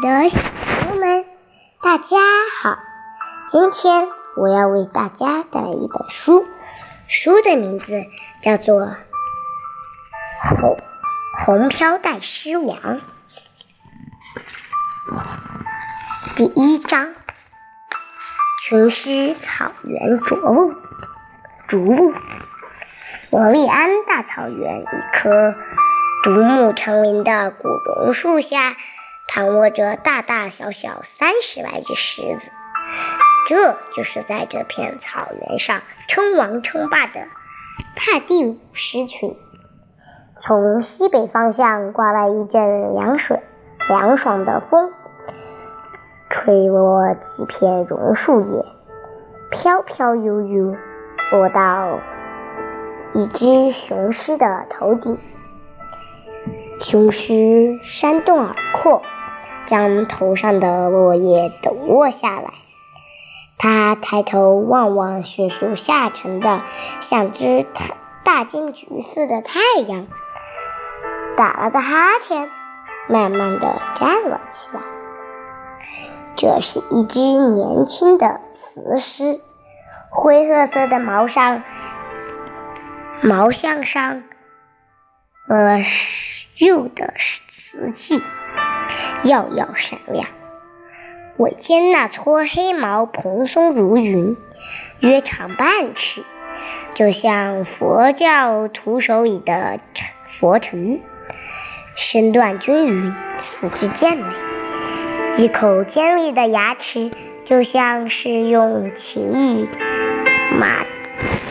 的小朋友们，大家好！今天我要为大家带来一本书，书的名字叫做《红红飘带狮王》。第一章：群狮草原着物，逐物。伯利安大草原一棵独木成林的古榕树下。躺卧着大大小小三十来只狮子，这就是在这片草原上称王称霸的帕蒂鲁狮群。从西北方向刮来一阵凉水凉爽的风，吹落几片榕树叶，飘飘悠悠落到一只雄狮的头顶。雄狮扇动耳廓。将头上的落叶抖落下来，他抬头望望迅速下沉的像只大金橘似的太阳，打了个哈欠，慢慢的站了起来。这是一只年轻的雌狮，灰褐色的毛上毛像上呃釉的瓷器。耀耀闪亮，尾尖那撮黑毛蓬松如云，约长半尺，就像佛教徒手里的佛尘。身段均匀，四肢健美，一口尖利的牙齿，就像是用奇异马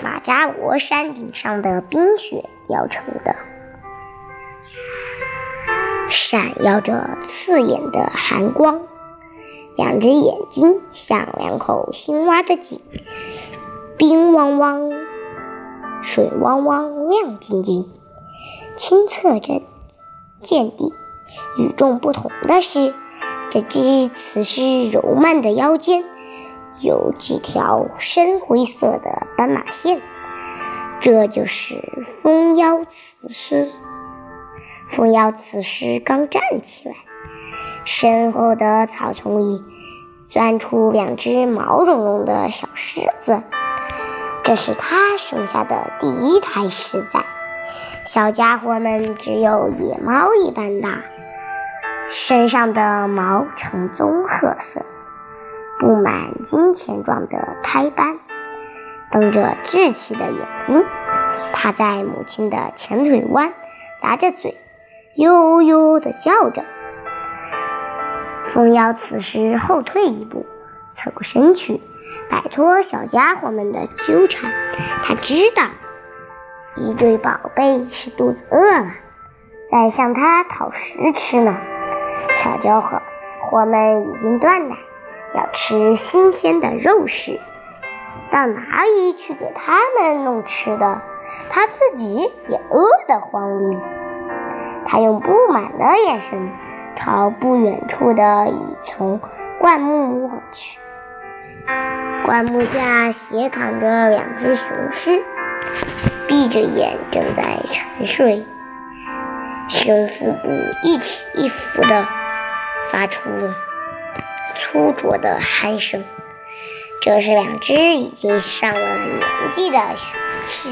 马扎罗山顶上的冰雪雕成的。闪耀着刺眼的寒光，两只眼睛像两口青蛙的井，冰汪汪，水汪汪，亮晶晶，清澈着见底。与众不同的是，这只雌狮柔曼的腰间有几条深灰色的斑马线，这就是蜂腰雌狮。蜂妖此时刚站起来，身后的草丛里钻出两只毛茸茸的小狮子。这是他生下的第一胎狮崽，小家伙们只有野猫一般大，身上的毛呈棕褐色，布满金钱状的胎斑，瞪着稚气的眼睛，趴在母亲的前腿弯，咂着嘴。悠悠地叫着，蜂妖此时后退一步，侧过身去，摆脱小家伙们的纠缠。他知道，一对宝贝是肚子饿了，在向他讨食吃呢。小家伙伙们已经断奶，要吃新鲜的肉食，到哪里去给他们弄吃的？他自己也饿得慌哩。他用不满的眼神朝不远处的一丛灌木望去，灌木下斜躺着两只雄狮，闭着眼正在沉睡，胸腹部一起一伏的发出粗浊的鼾声。这是两只已经上了年纪的雄狮。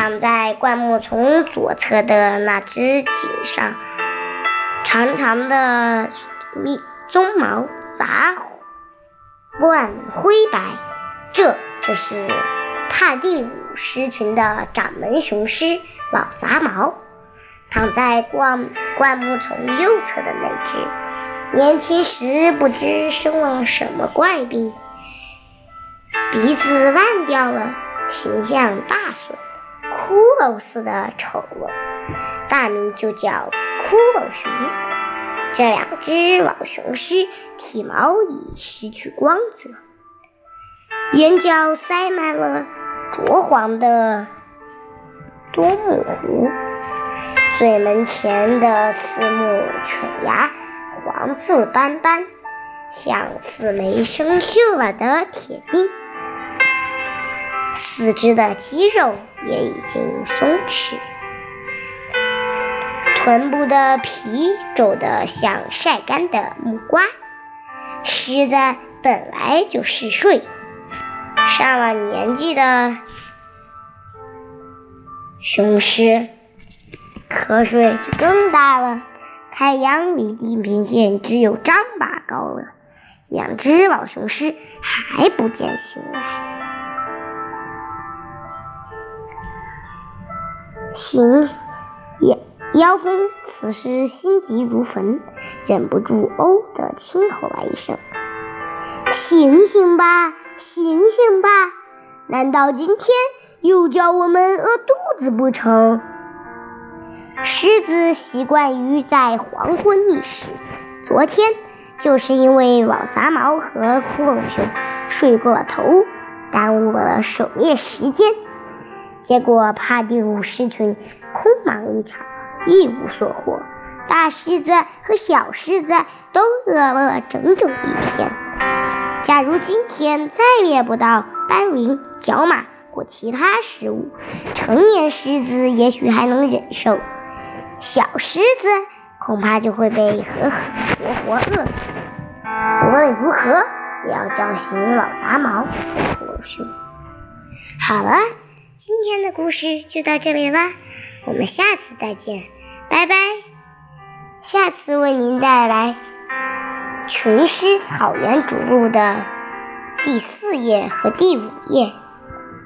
躺在灌木丛左侧的那只颈上，长长的密鬃毛杂乱灰白，这就是帕蒂姆狮群的掌门雄狮老杂毛。躺在灌灌木丛右侧的那只，年轻时不知生了什么怪病，鼻子烂掉了，形象大损。骷髅似的丑陋，大名就叫骷髅熊。这两只老雄狮体毛已失去光泽，眼角塞满了浊黄的多木糊，嘴门前的四目犬牙黄渍斑斑，像四枚生锈了的铁钉。四肢的肌肉也已经松弛，臀部的皮皱得像晒干的木瓜。狮子本来就是睡，上了年纪的雄狮，瞌睡就更大了。太阳离地平线只有丈把高了，两只老雄狮还不见醒来。行，妖妖风此时心急如焚，忍不住哦的轻吼了一声：“醒醒吧，醒醒吧！难道今天又叫我们饿肚子不成？”狮子习惯于在黄昏觅食，昨天就是因为老杂毛和窟窿熊睡过了头，耽误了狩猎时间，结果趴丢狮群空忙一场，一无所获。大狮子和小狮子都饿了整整一天。假如今天再猎不到斑羚、角马或其他食物，成年狮子也许还能忍受。小狮子恐怕就会被活活活饿死。无论如何，也要叫醒老杂毛和骷髅熊。好了，今天的故事就到这里啦，我们下次再见，拜拜。下次为您带来《群狮草原逐鹿》的第四页和第五页。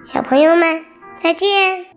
小朋友们，再见。